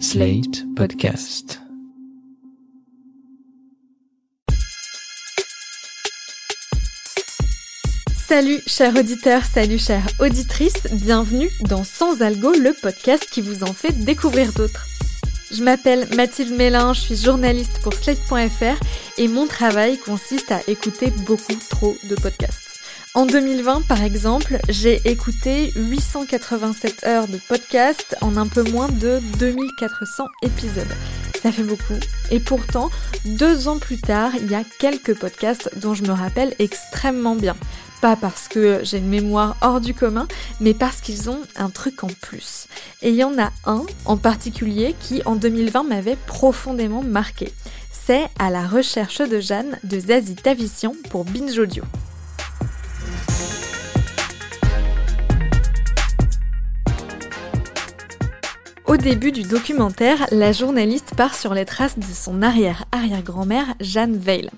Slate Podcast. Salut chers auditeurs, salut chères auditrices, bienvenue dans Sans Algo, le podcast qui vous en fait découvrir d'autres. Je m'appelle Mathilde Mélin, je suis journaliste pour Slate.fr et mon travail consiste à écouter beaucoup trop de podcasts. En 2020, par exemple, j'ai écouté 887 heures de podcast en un peu moins de 2400 épisodes. Ça fait beaucoup. Et pourtant, deux ans plus tard, il y a quelques podcasts dont je me rappelle extrêmement bien. Pas parce que j'ai une mémoire hors du commun, mais parce qu'ils ont un truc en plus. Et il y en a un en particulier qui, en 2020, m'avait profondément marqué. C'est À la recherche de Jeanne de Zazie Tavissian pour Binge Audio. Au début du documentaire, la journaliste part sur les traces de son arrière-arrière-grand-mère, Jeanne Veil.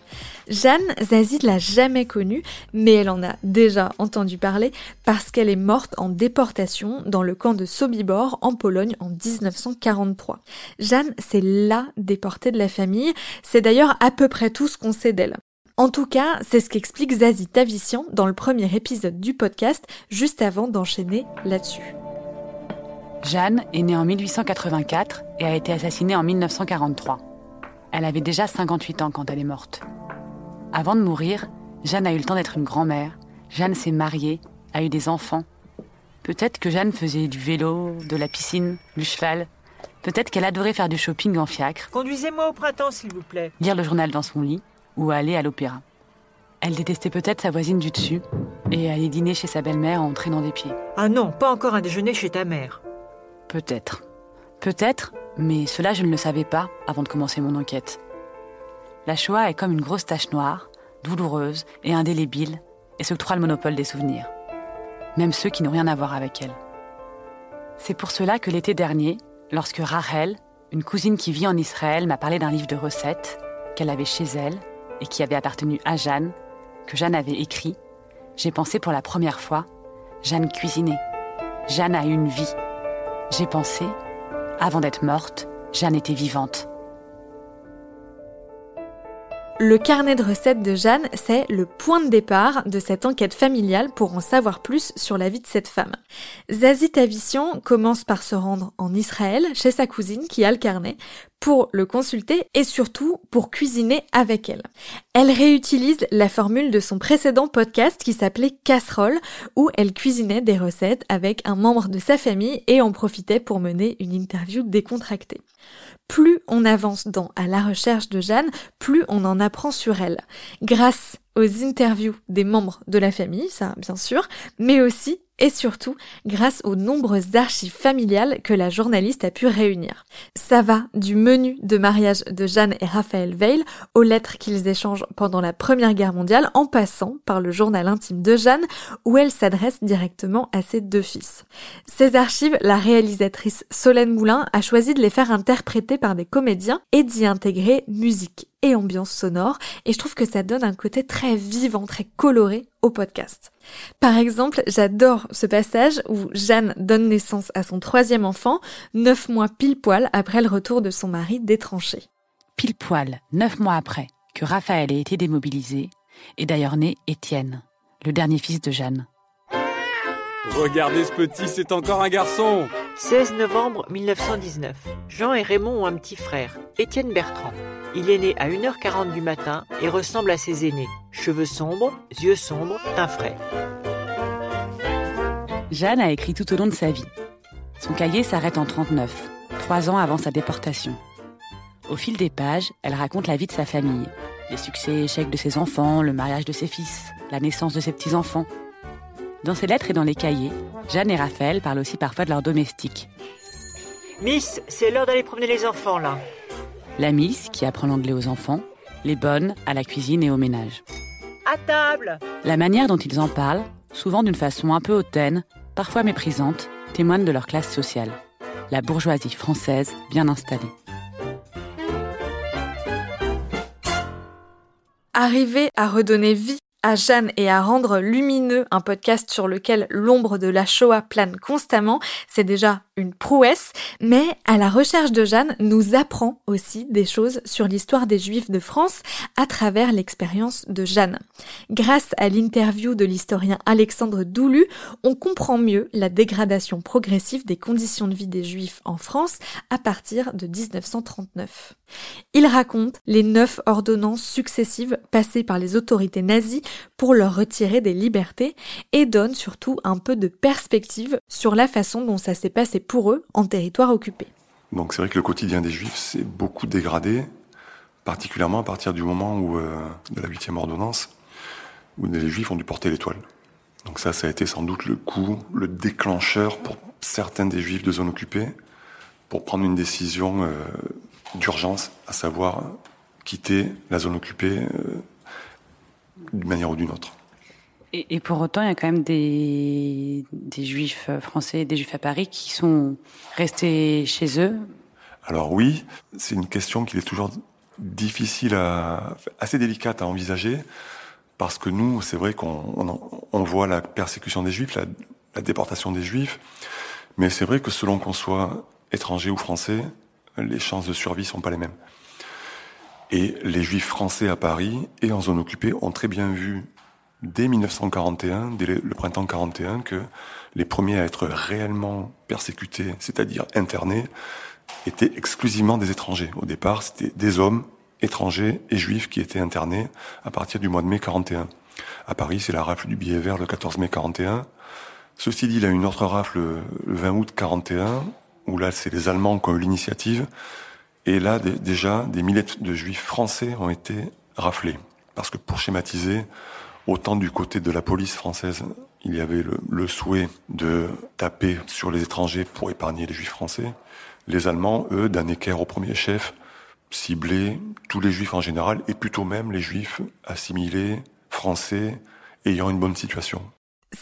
Jeanne, Zazie l'a jamais connue, mais elle en a déjà entendu parler parce qu'elle est morte en déportation dans le camp de Sobibor en Pologne en 1943. Jeanne, c'est la déportée de la famille, c'est d'ailleurs à peu près tout ce qu'on sait d'elle. En tout cas, c'est ce qu'explique Zazie Tavissian dans le premier épisode du podcast, juste avant d'enchaîner là-dessus. Jeanne est née en 1884 et a été assassinée en 1943. Elle avait déjà 58 ans quand elle est morte. Avant de mourir, Jeanne a eu le temps d'être une grand-mère. Jeanne s'est mariée, a eu des enfants. Peut-être que Jeanne faisait du vélo, de la piscine, du cheval. Peut-être qu'elle adorait faire du shopping en fiacre. Conduisez-moi au printemps, s'il vous plaît. Lire le journal dans son lit ou aller à l'opéra. Elle détestait peut-être sa voisine du dessus et aller dîner chez sa belle-mère en traînant des pieds. Ah non, pas encore un déjeuner chez ta mère. Peut-être. Peut-être, mais cela je ne le savais pas avant de commencer mon enquête. La Shoah est comme une grosse tache noire, douloureuse et indélébile, et s'octroie le monopole des souvenirs. Même ceux qui n'ont rien à voir avec elle. C'est pour cela que l'été dernier, lorsque Rachel, une cousine qui vit en Israël, m'a parlé d'un livre de recettes qu'elle avait chez elle et qui avait appartenu à Jeanne, que Jeanne avait écrit, j'ai pensé pour la première fois, Jeanne cuisinait. Jeanne a une vie. J'ai pensé, avant d'être morte, Jeanne était vivante. Le carnet de recettes de Jeanne, c'est le point de départ de cette enquête familiale pour en savoir plus sur la vie de cette femme. Zazie Tavissian commence par se rendre en Israël chez sa cousine qui a le carnet pour le consulter et surtout pour cuisiner avec elle. Elle réutilise la formule de son précédent podcast qui s'appelait Casserole où elle cuisinait des recettes avec un membre de sa famille et en profitait pour mener une interview décontractée. Plus on avance dans À la recherche de Jeanne, plus on en apprend sur elle. Grâce aux interviews des membres de la famille, ça bien sûr, mais aussi et surtout grâce aux nombreuses archives familiales que la journaliste a pu réunir. Ça va du menu de mariage de Jeanne et Raphaël Veil aux lettres qu'ils échangent pendant la Première Guerre mondiale en passant par le journal intime de Jeanne où elle s'adresse directement à ses deux fils. Ces archives, la réalisatrice Solène Moulin a choisi de les faire interpréter par des comédiens et d'y intégrer musique ambiance sonore et je trouve que ça donne un côté très vivant, très coloré au podcast. Par exemple, j'adore ce passage où Jeanne donne naissance à son troisième enfant, neuf mois pile poil après le retour de son mari détranché. Pile poil, neuf mois après que Raphaël ait été démobilisé, est d'ailleurs né Étienne, le dernier fils de Jeanne. Regardez ce petit, c'est encore un garçon 16 novembre 1919. Jean et Raymond ont un petit frère, Étienne Bertrand. Il est né à 1h40 du matin et ressemble à ses aînés. Cheveux sombres, yeux sombres, teint frais. Jeanne a écrit tout au long de sa vie. Son cahier s'arrête en 39, trois ans avant sa déportation. Au fil des pages, elle raconte la vie de sa famille, les succès et échecs de ses enfants, le mariage de ses fils, la naissance de ses petits-enfants. Dans ses lettres et dans les cahiers, Jeanne et Raphaël parlent aussi parfois de leurs domestiques. Miss, c'est l'heure d'aller promener les enfants là. La Miss, qui apprend l'anglais aux enfants, les bonnes à la cuisine et au ménage. À table La manière dont ils en parlent, souvent d'une façon un peu hautaine, parfois méprisante, témoigne de leur classe sociale. La bourgeoisie française bien installée. Arriver à redonner vie à Jeanne et à rendre lumineux un podcast sur lequel l'ombre de la Shoah plane constamment, c'est déjà une prouesse, mais à la recherche de Jeanne nous apprend aussi des choses sur l'histoire des Juifs de France à travers l'expérience de Jeanne. Grâce à l'interview de l'historien Alexandre Doulu, on comprend mieux la dégradation progressive des conditions de vie des Juifs en France à partir de 1939. Il raconte les neuf ordonnances successives passées par les autorités nazies pour leur retirer des libertés et donne surtout un peu de perspective sur la façon dont ça s'est passé pour eux en territoire occupé. Donc c'est vrai que le quotidien des Juifs s'est beaucoup dégradé, particulièrement à partir du moment où, euh, de la huitième ordonnance, où les Juifs ont dû porter l'étoile. Donc ça, ça a été sans doute le coup, le déclencheur pour certains des Juifs de zone occupée, pour prendre une décision euh, d'urgence, à savoir quitter la zone occupée euh, d'une manière ou d'une autre. Et, pour autant, il y a quand même des, des juifs français, des juifs à Paris qui sont restés chez eux. Alors oui, c'est une question qui est toujours difficile à, assez délicate à envisager, parce que nous, c'est vrai qu'on on, voit la persécution des juifs, la, la déportation des juifs, mais c'est vrai que selon qu'on soit étranger ou français, les chances de survie sont pas les mêmes. Et les juifs français à Paris et en zone occupée ont très bien vu dès 1941, dès le printemps 41, que les premiers à être réellement persécutés, c'est-à-dire internés, étaient exclusivement des étrangers. Au départ, c'était des hommes étrangers et juifs qui étaient internés à partir du mois de mai 41. À Paris, c'est la rafle du billet vert le 14 mai 41. Ceci dit, il y a une autre rafle le 20 août 41, où là, c'est les Allemands qui ont eu l'initiative. Et là, déjà, des milliers de juifs français ont été raflés. Parce que pour schématiser, Autant du côté de la police française, il y avait le, souhait de taper sur les étrangers pour épargner les juifs français. Les Allemands, eux, d'un équerre au premier chef, ciblaient tous les juifs en général, et plutôt même les juifs assimilés, français, ayant une bonne situation.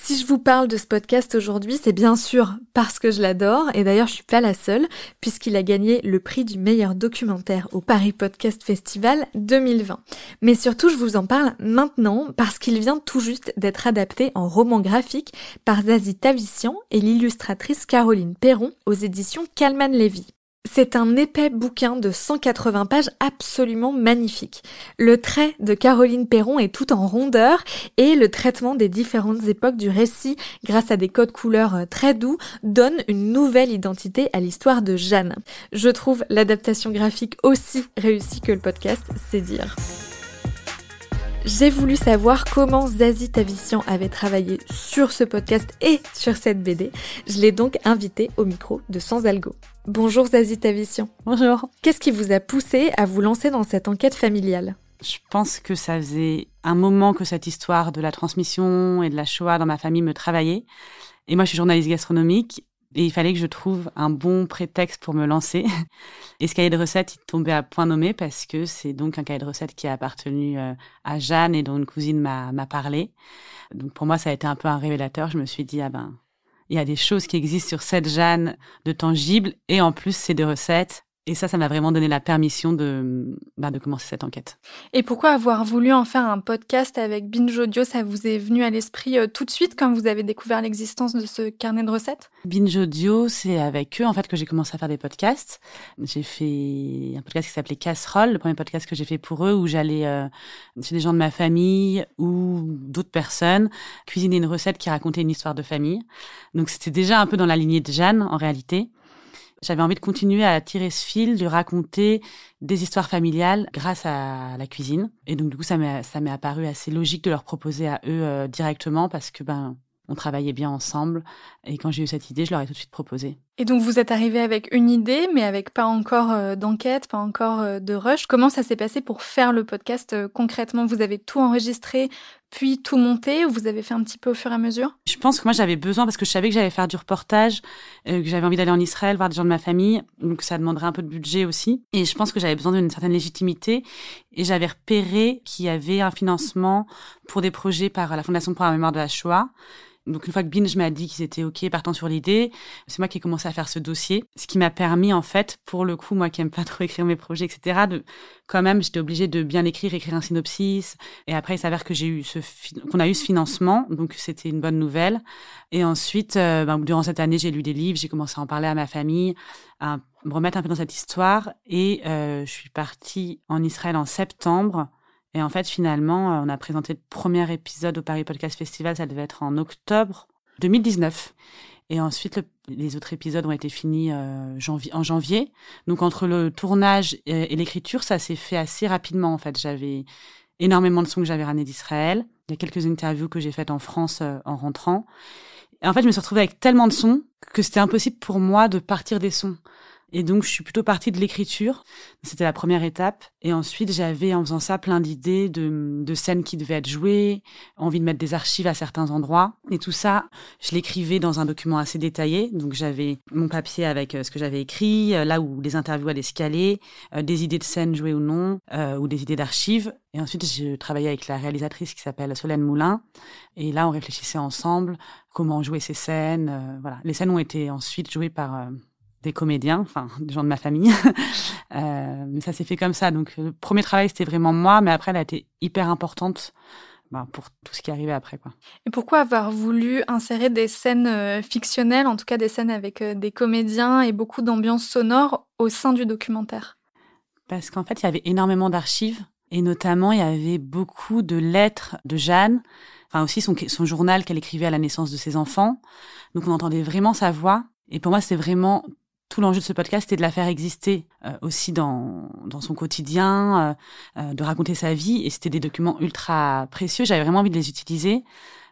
Si je vous parle de ce podcast aujourd'hui, c'est bien sûr parce que je l'adore, et d'ailleurs je suis pas la seule, puisqu'il a gagné le prix du meilleur documentaire au Paris Podcast Festival 2020. Mais surtout, je vous en parle maintenant parce qu'il vient tout juste d'être adapté en roman graphique par Zazie Tavissian et l'illustratrice Caroline Perron aux éditions Calman Levy. C'est un épais bouquin de 180 pages absolument magnifique. Le trait de Caroline Perron est tout en rondeur et le traitement des différentes époques du récit grâce à des codes couleurs euh, très doux donne une nouvelle identité à l'histoire de Jeanne. Je trouve l'adaptation graphique aussi réussie que le podcast, c'est dire. J'ai voulu savoir comment Zazie Tavissian avait travaillé sur ce podcast et sur cette BD. Je l'ai donc invité au micro de Sans Algo. Bonjour Zazie Tavissian. Bonjour. Qu'est-ce qui vous a poussé à vous lancer dans cette enquête familiale? Je pense que ça faisait un moment que cette histoire de la transmission et de la Shoah dans ma famille me travaillait. Et moi, je suis journaliste gastronomique et il fallait que je trouve un bon prétexte pour me lancer. Et ce cahier de recettes, il tombait à point nommé parce que c'est donc un cahier de recettes qui a appartenu euh, à Jeanne et dont une cousine m'a parlé. Donc pour moi, ça a été un peu un révélateur. Je me suis dit, ah ben, il y a des choses qui existent sur cette Jeanne de tangible et en plus, c'est des recettes. Et ça, ça m'a vraiment donné la permission de, bah, de commencer cette enquête. Et pourquoi avoir voulu en faire un podcast avec Binge Audio Ça vous est venu à l'esprit euh, tout de suite quand vous avez découvert l'existence de ce carnet de recettes? Binge Audio, c'est avec eux en fait que j'ai commencé à faire des podcasts. J'ai fait un podcast qui s'appelait Casserole, le premier podcast que j'ai fait pour eux, où j'allais euh, chez des gens de ma famille ou d'autres personnes cuisiner une recette qui racontait une histoire de famille. Donc c'était déjà un peu dans la lignée de Jeanne en réalité. J'avais envie de continuer à tirer ce fil, de raconter des histoires familiales grâce à la cuisine. Et donc, du coup, ça m'est apparu assez logique de leur proposer à eux euh, directement parce que, ben, on travaillait bien ensemble. Et quand j'ai eu cette idée, je leur ai tout de suite proposé. Et donc vous êtes arrivé avec une idée, mais avec pas encore euh, d'enquête, pas encore euh, de rush. Comment ça s'est passé pour faire le podcast euh, concrètement? Vous avez tout enregistré, puis tout monté, ou vous avez fait un petit peu au fur et à mesure? Je pense que moi j'avais besoin, parce que je savais que j'allais faire du reportage, que j'avais envie d'aller en Israël, voir des gens de ma famille, donc ça demanderait un peu de budget aussi. Et je pense que j'avais besoin d'une certaine légitimité, et j'avais repéré qu'il y avait un financement pour des projets par la Fondation pour la mémoire de la Shoah Donc une fois que Binge m'a dit qu'ils étaient ok partant sur l'idée, c'est moi qui ai commencé à faire ce dossier, ce qui m'a permis en fait, pour le coup moi qui aime pas trop écrire mes projets etc, de quand même j'étais obligée de bien écrire, écrire un synopsis. Et après il s'avère que j'ai eu ce qu'on a eu ce financement, donc c'était une bonne nouvelle. Et ensuite, euh, ben, durant cette année, j'ai lu des livres, j'ai commencé à en parler à ma famille, à me remettre un peu dans cette histoire. Et euh, je suis partie en Israël en septembre. Et en fait, finalement, euh, on a présenté le premier épisode au Paris Podcast Festival, ça devait être en octobre 2019. Et ensuite, les autres épisodes ont été finis euh, en janvier. Donc, entre le tournage et, l'écriture, ça s'est fait assez rapidement, en fait. J'avais énormément de sons que j'avais ramenés d'Israël. Il y a quelques interviews que j'ai faites en France euh, en rentrant. Et en fait, je me suis retrouvée avec tellement de sons que c'était impossible pour moi de partir des sons. Et donc, je suis plutôt partie de l'écriture. C'était la première étape. Et ensuite, j'avais, en faisant ça, plein d'idées de, de scènes qui devaient être jouées, envie de mettre des archives à certains endroits. Et tout ça, je l'écrivais dans un document assez détaillé. Donc, j'avais mon papier avec euh, ce que j'avais écrit, euh, là où les interviews allaient se caler, euh, des idées de scènes jouées ou non, ou des idées d'archives. Et ensuite, je travaillais avec la réalisatrice qui s'appelle Solène Moulin. Et là, on réfléchissait ensemble comment jouer ces scènes. voilà. Les scènes ont été ensuite jouées par des comédiens, enfin des gens de ma famille. euh, mais ça s'est fait comme ça. Donc le premier travail c'était vraiment moi, mais après elle a été hyper importante ben, pour tout ce qui arrivait après. Quoi. Et pourquoi avoir voulu insérer des scènes euh, fictionnelles, en tout cas des scènes avec euh, des comédiens et beaucoup d'ambiance sonore au sein du documentaire? Parce qu'en fait il y avait énormément d'archives et notamment il y avait beaucoup de lettres de Jeanne. Enfin aussi son, son journal qu'elle écrivait à la naissance de ses enfants. Donc on entendait vraiment sa voix. Et pour moi, c'est vraiment tout l'enjeu de ce podcast était de la faire exister euh, aussi dans, dans son quotidien, euh, euh, de raconter sa vie. Et c'était des documents ultra précieux. J'avais vraiment envie de les utiliser.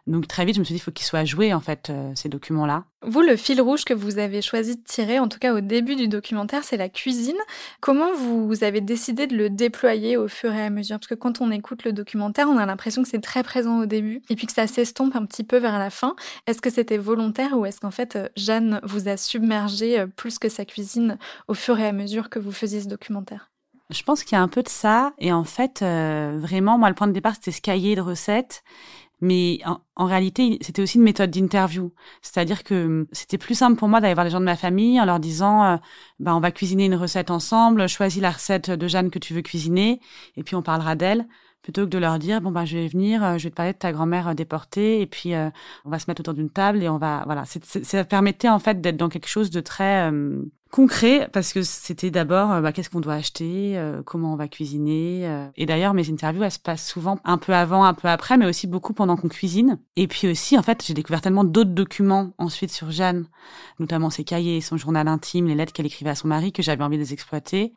Donc très vite, je me suis dit, il faut qu'ils soient joués, en fait, euh, ces documents-là. Vous, le fil rouge que vous avez choisi de tirer, en tout cas au début du documentaire, c'est la cuisine. Comment vous avez décidé de le déployer au fur et à mesure? Parce que quand on écoute le documentaire, on a l'impression que c'est très présent au début et puis que ça s'estompe un petit peu vers la fin. Est-ce que c'était volontaire ou est-ce qu'en fait, euh, Jeanne vous a submergé euh, plus que sa cuisine au fur et à mesure que vous faisiez ce documentaire? Je pense qu'il y a un peu de ça. Et en fait, vraiment, moi, le point de départ, c'était ce cahier de recettes. Mais en, réalité, c'était aussi une méthode d'interview. C'est-à-dire que hum, c'était plus simple pour moi d'aller voir les gens de ma famille en leur disant, euh, bah, on va cuisiner une recette ensemble, choisis la recette de Jeanne que tu veux cuisiner, et puis on parlera d'elle plutôt que de leur dire bon ben je vais venir, euh, je vais te parler de ta grand-mère euh, déportée et puis on va se mettre autour d'une table et on va voilà, ça permettait en fait d'être dans quelque chose de très hum, concret parce que c'était d'abord euh, bah, qu'est-ce qu'on doit acheter, euh, comment on va cuisiner. Euh. Et d'ailleurs, mes interviews, elles se passent souvent un peu avant, un peu après, mais aussi beaucoup pendant qu'on cuisine. Et puis aussi, en fait, j'ai découvert tellement d'autres documents ensuite sur Jeanne, notamment ses cahiers, son journal intime, les lettres qu'elle écrivait à son mari, que j'avais envie de les exploiter.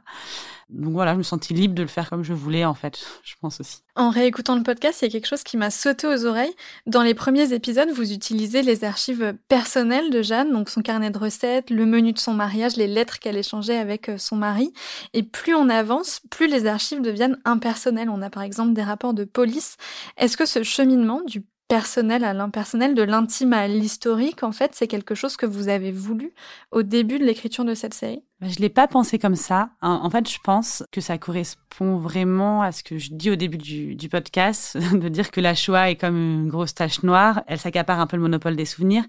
Donc voilà, je me sentis libre de le faire comme je voulais, en fait, je pense aussi. En réécoutant le podcast, il y a quelque chose qui m'a sauté aux oreilles. Dans les premiers épisodes, vous utilisez les archives personnelles de Jeanne, donc son carnet de recettes, le menu de son mariage, les lettres qu'elle échangeait avec euh, son mari. Et plus on avance, plus les archives deviennent impersonnelles. On a par exemple des rapports de police. Est-ce que ce cheminement du personnel à l'impersonnel, de l'intime à l'historique, en fait, c'est quelque chose que vous avez voulu au début de l'écriture de cette série? Je l'ai pas pensé comme ça. En fait, je pense que ça correspond vraiment à ce que je dis au début du, du podcast, de dire que la Shoah est comme une grosse tache noire, elle s'accapare un peu le monopole des souvenirs.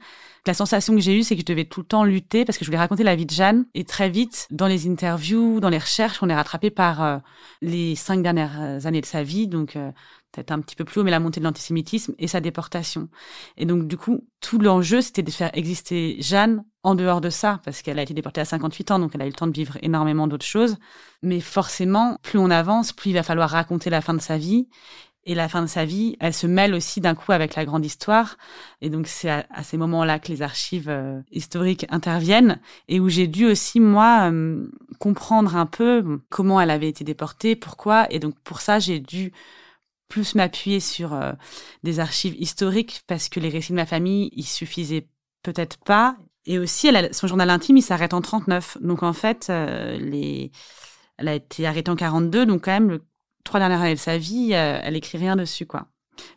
La sensation que j'ai eue, c'est que je devais tout le temps lutter parce que je voulais raconter la vie de Jeanne. Et très vite, dans les interviews, dans les recherches, on est rattrapé par euh, les cinq dernières années de sa vie, donc euh, peut-être un petit peu plus haut, mais la montée de l'antisémitisme et sa déportation. Et donc, du coup, tout l'enjeu, c'était de faire exister Jeanne en dehors de ça, parce qu'elle a été déportée à 58 ans, donc elle a eu le temps de vivre énormément d'autres choses. Mais forcément, plus on avance, plus il va falloir raconter la fin de sa vie. Et la fin de sa vie, elle se mêle aussi d'un coup avec la grande histoire. Et donc, c'est à, ces moments-là que les archives euh, historiques interviennent et où j'ai dû aussi, moi, euh, comprendre un peu comment elle avait été déportée, pourquoi. Et donc, pour ça, j'ai dû plus m'appuyer sur euh, des archives historiques parce que les récits de ma famille, ils suffisaient peut-être pas. Et aussi, elle son journal intime, il s'arrête en 39. Donc en fait, euh, les... elle a été arrêtée en 42, donc quand même, le trois dernières années de sa vie, euh, elle écrit rien dessus, quoi.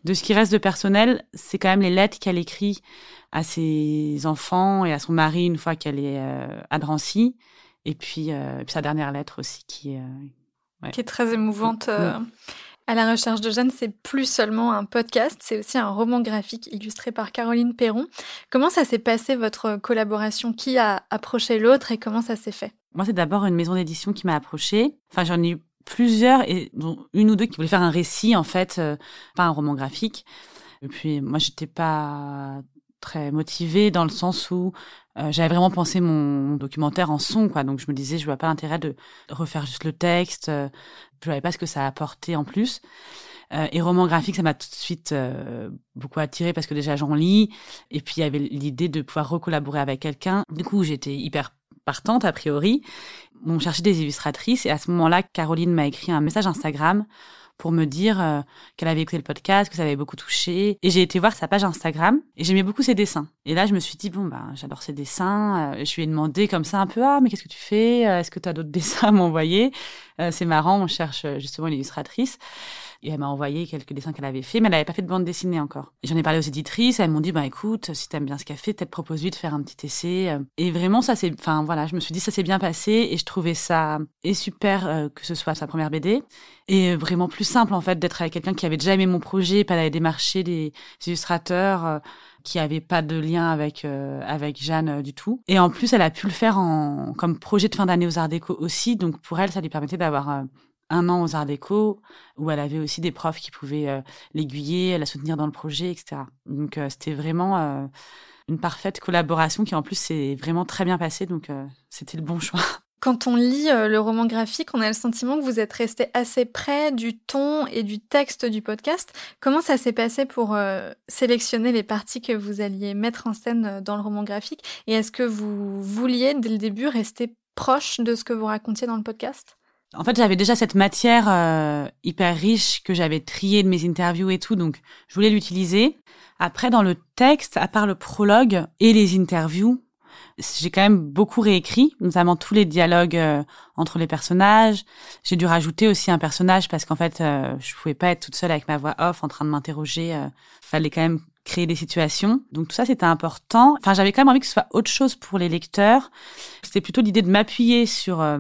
De ce qui reste de personnel, c'est quand même les lettres qu'elle écrit à ses enfants et à son mari une fois qu'elle est à Drancy. Et puis, puis, sa dernière lettre aussi qui, qui est très émouvante. À la recherche de Jeanne, c'est plus seulement un podcast, c'est aussi un roman graphique illustré par Caroline Perron. Comment ça s'est passé votre collaboration? Qui a approché l'autre et comment ça s'est fait? Moi, c'est d'abord une maison d'édition qui m'a approchée. Enfin, j'en ai eu plusieurs et dont une ou deux qui voulaient faire un récit en fait, euh, pas un roman graphique. Et puis moi, j'étais pas très motivée dans le sens où euh, j'avais vraiment pensé mon, documentaire en son, quoi. Donc je me disais, je vois pas l'intérêt de refaire juste le texte. Euh, je voyais pas ce que ça apportait en plus. Euh, et roman graphique, ça m'a tout de suite euh, beaucoup attiré parce que déjà j'en lis. Et puis il y avait l'idée de pouvoir recollaborer avec quelqu'un. Du coup, j'étais hyper partante a priori. On cherchait des illustratrices et à ce moment-là, Caroline m'a écrit un message Instagram pour me dire euh, qu'elle avait écouté le podcast, que ça avait beaucoup touché. Et j'ai été voir sa page Instagram et j'aimais beaucoup ses dessins. Et là, je me suis dit, bon, bah, j'adore ses dessins. Euh, je lui ai demandé comme ça un peu, ah, mais qu'est-ce que tu fais? Euh, Est-ce que tu as d'autres dessins à m'envoyer? C'est marrant, on cherche justement une illustratrice. Et elle m'a envoyé quelques dessins qu'elle avait fait, mais elle n'avait pas fait de bande dessinée encore. J'en ai parlé aux éditrices, elles m'ont dit, bah écoute, si t'aimes bien ce qu'elle fait, peut-être propose-lui de faire un petit essai. Et vraiment, ça c'est, enfin voilà, je me suis dit, ça s'est bien passé et je trouvais ça et super euh, que ce soit sa première BD et vraiment plus simple en fait d'être avec quelqu'un qui avait déjà aimé mon projet, pas d'aller démarcher des illustrateurs. Euh, qui avait pas de lien avec euh, avec Jeanne du tout. Et en plus, elle a pu le faire en comme projet de fin d'année aux Arts Déco aussi. Donc pour elle, ça lui permettait d'avoir un an aux Arts Déco, où elle avait aussi des profs qui pouvaient euh, l'aiguiller, la soutenir dans le projet, etc. Donc euh, c'était vraiment euh, une parfaite collaboration qui en plus s'est vraiment très bien passée, donc c'était le bon choix. Quand on lit le roman graphique, on a le sentiment que vous êtes resté assez près du ton et du texte du podcast. Comment ça s'est passé pour sélectionner les parties que vous alliez mettre en scène dans le roman graphique? Et est-ce que vous vouliez dès le début rester proche de ce que vous racontiez dans le podcast? En fait, j'avais déjà cette matière euh, hyper riche que j'avais triée de mes interviews et tout, donc je voulais l'utiliser. Après, dans le texte, à part le prologue et les interviews, j'ai quand même beaucoup réécrit, notamment tous les dialogues euh, entre les personnages. J'ai dû rajouter aussi un personnage parce qu'en fait, euh, je pouvais pas être toute seule avec ma voix off en train de m'interroger. Euh, fallait quand même créer des situations. Donc tout ça, c'était important. Enfin, j'avais quand même envie que ce soit autre chose pour les lecteurs. C'était plutôt l'idée de m'appuyer sur euh,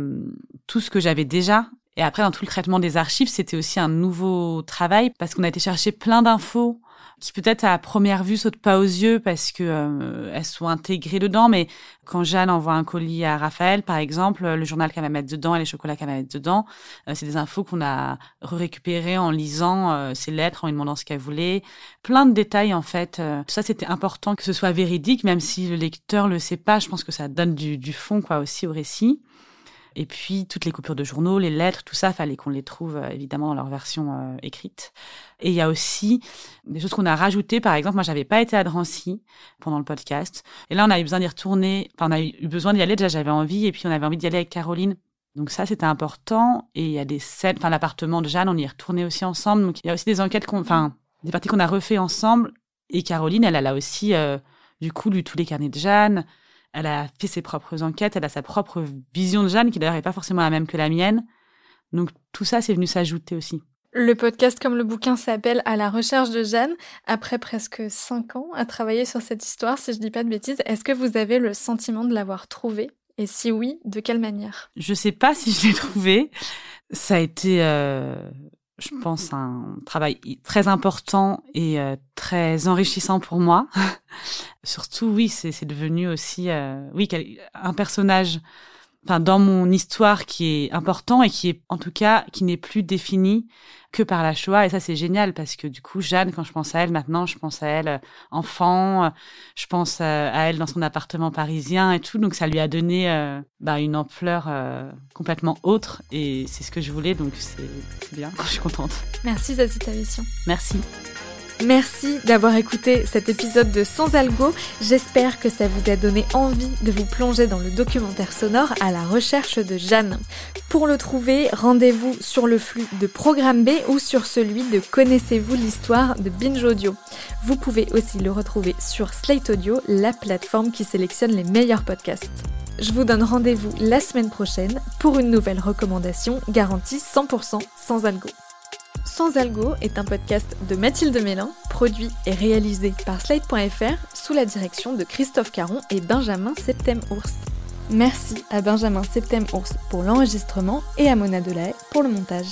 tout ce que j'avais déjà. Et après, dans tout le traitement des archives, c'était aussi un nouveau travail parce qu'on a été chercher plein d'infos qui peut-être à première vue sautent pas aux yeux parce que euh, elles sont intégrées dedans. Mais quand Jeanne envoie un colis à Raphaël, par exemple, le journal qu'elle va mettre dedans et les chocolats qu'elle va mettre dedans, euh, c'est des infos qu'on a récupérées en lisant euh, ses lettres, en lui demandant ce qu'elle voulait. Plein de détails en fait. tout ça, c'était important que ce soit véridique, même si le lecteur le sait pas. Je pense que ça donne du, du fond quoi aussi au récit. Et puis toutes les coupures de journaux, les lettres, tout ça, fallait qu'on les trouve euh, évidemment dans leur version euh, écrite. Et il y a aussi des choses qu'on a rajoutées. Par exemple, moi, j'avais pas été à Drancy pendant le podcast. Et là, on a eu besoin d'y retourner. Enfin, on a eu besoin d'y aller. Déjà, j'avais envie. Et puis, on avait envie d'y aller avec Caroline. Donc ça, c'était important. Et il y a des scènes, enfin, l'appartement de Jeanne, on y est retourné aussi ensemble. Donc, il y a aussi des enquêtes qu'on, enfin, des parties qu'on a refait ensemble. Et Caroline, elle, elle a aussi, euh, du coup, lu tous les carnets de Jeanne. Elle a fait ses propres enquêtes, elle a sa propre vision de Jeanne, qui d'ailleurs n'est pas forcément la même que la mienne. Donc tout ça, c'est venu s'ajouter aussi. Le podcast, comme le bouquin, s'appelle À la recherche de Jeanne. Après presque cinq ans à travailler sur cette histoire, si je dis pas de bêtises, est-ce que vous avez le sentiment de l'avoir trouvée? Et si oui, de quelle manière? Je sais pas si je l'ai trouvée. Ça a été euh, je pense, un travail très important et euh, très enrichissant pour moi. Surtout, oui, c'est devenu aussi, euh, oui, un personnage, enfin, dans mon histoire qui est important et qui est, en tout cas, qui n'est plus défini que par la Shoah. Et ça, c'est génial parce que du coup, Jeanne, quand je pense à elle maintenant, je pense à elle euh, enfant, euh, je pense euh, à elle dans son appartement parisien et tout. Donc, ça lui a donné bah, une ampleur complètement autre. Et c'est ce que je voulais. Donc, c'est bien. Je suis contente. Merci, Zazie Tavissian. Merci. Merci d'avoir écouté cet épisode de Sans Algo. J'espère que ça vous a donné envie de vous plonger dans le documentaire sonore à la recherche de Jeanne. Pour le trouver, rendez-vous sur le flux de Programme B ou sur celui de Connaissez-vous l'histoire de Binge Audio. Vous pouvez aussi le retrouver sur Slate Audio, la plateforme qui sélectionne les meilleurs podcasts. Je vous donne rendez-vous la semaine prochaine pour une nouvelle recommandation garantie 100% sans algo. Sans Algo est un podcast de Mathilde Mélin, produit et réalisé par Slide.fr sous la direction de Christophe Caron et Benjamin Septem-Ours. Merci à Benjamin Septem-Ours pour l'enregistrement et à Mona Delahaye pour le montage.